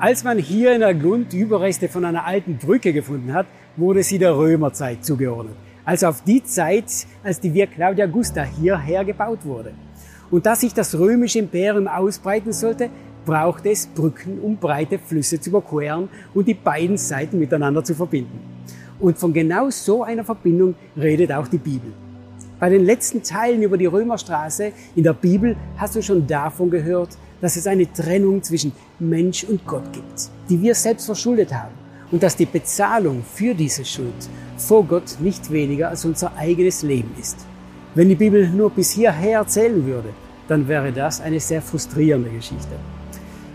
Als man hier in der Grund Überreste von einer alten Brücke gefunden hat, wurde sie der Römerzeit zugeordnet. Also auf die Zeit, als die Via Claudia Augusta hierher gebaut wurde. Und da sich das römische Imperium ausbreiten sollte, brauchte es Brücken, um breite Flüsse zu überqueren und die beiden Seiten miteinander zu verbinden. Und von genau so einer Verbindung redet auch die Bibel. Bei den letzten Teilen über die Römerstraße in der Bibel hast du schon davon gehört, dass es eine Trennung zwischen Mensch und Gott gibt, die wir selbst verschuldet haben und dass die Bezahlung für diese Schuld vor Gott nicht weniger als unser eigenes Leben ist. Wenn die Bibel nur bis hierher erzählen würde, dann wäre das eine sehr frustrierende Geschichte.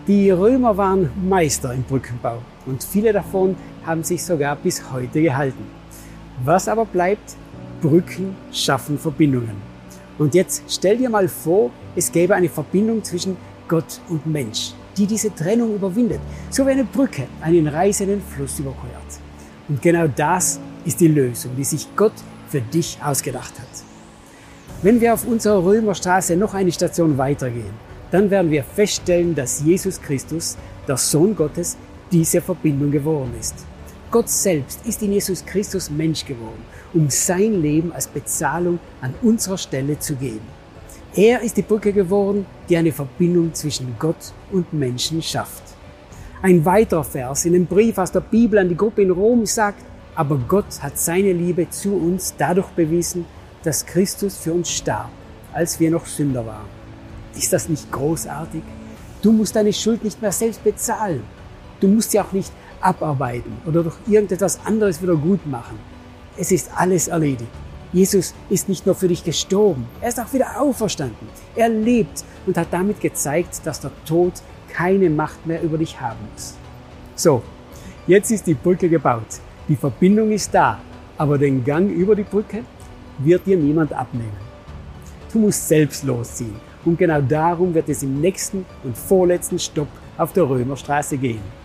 Die Römer waren Meister im Brückenbau und viele davon haben sich sogar bis heute gehalten. Was aber bleibt? Brücken schaffen Verbindungen. Und jetzt stell dir mal vor, es gäbe eine Verbindung zwischen Gott und Mensch, die diese Trennung überwindet, so wie eine Brücke einen reißenden Fluss überquert. Und genau das ist die Lösung, die sich Gott für dich ausgedacht hat. Wenn wir auf unserer Römerstraße noch eine Station weitergehen, dann werden wir feststellen, dass Jesus Christus, der Sohn Gottes, diese Verbindung geworden ist. Gott selbst ist in Jesus Christus Mensch geworden, um sein Leben als Bezahlung an unserer Stelle zu geben. Er ist die Brücke geworden, die eine Verbindung zwischen Gott und Menschen schafft. Ein weiterer Vers in dem Brief aus der Bibel an die Gruppe in Rom sagt, aber Gott hat seine Liebe zu uns dadurch bewiesen, dass Christus für uns starb, als wir noch Sünder waren. Ist das nicht großartig? Du musst deine Schuld nicht mehr selbst bezahlen. Du musst sie auch nicht abarbeiten oder durch irgendetwas anderes wieder gut machen. Es ist alles erledigt. Jesus ist nicht nur für dich gestorben, er ist auch wieder auferstanden. Er lebt und hat damit gezeigt, dass der Tod keine Macht mehr über dich haben muss. So, jetzt ist die Brücke gebaut. Die Verbindung ist da, aber den Gang über die Brücke wird dir niemand abnehmen. Du musst selbst losziehen und genau darum wird es im nächsten und vorletzten Stopp auf der Römerstraße gehen.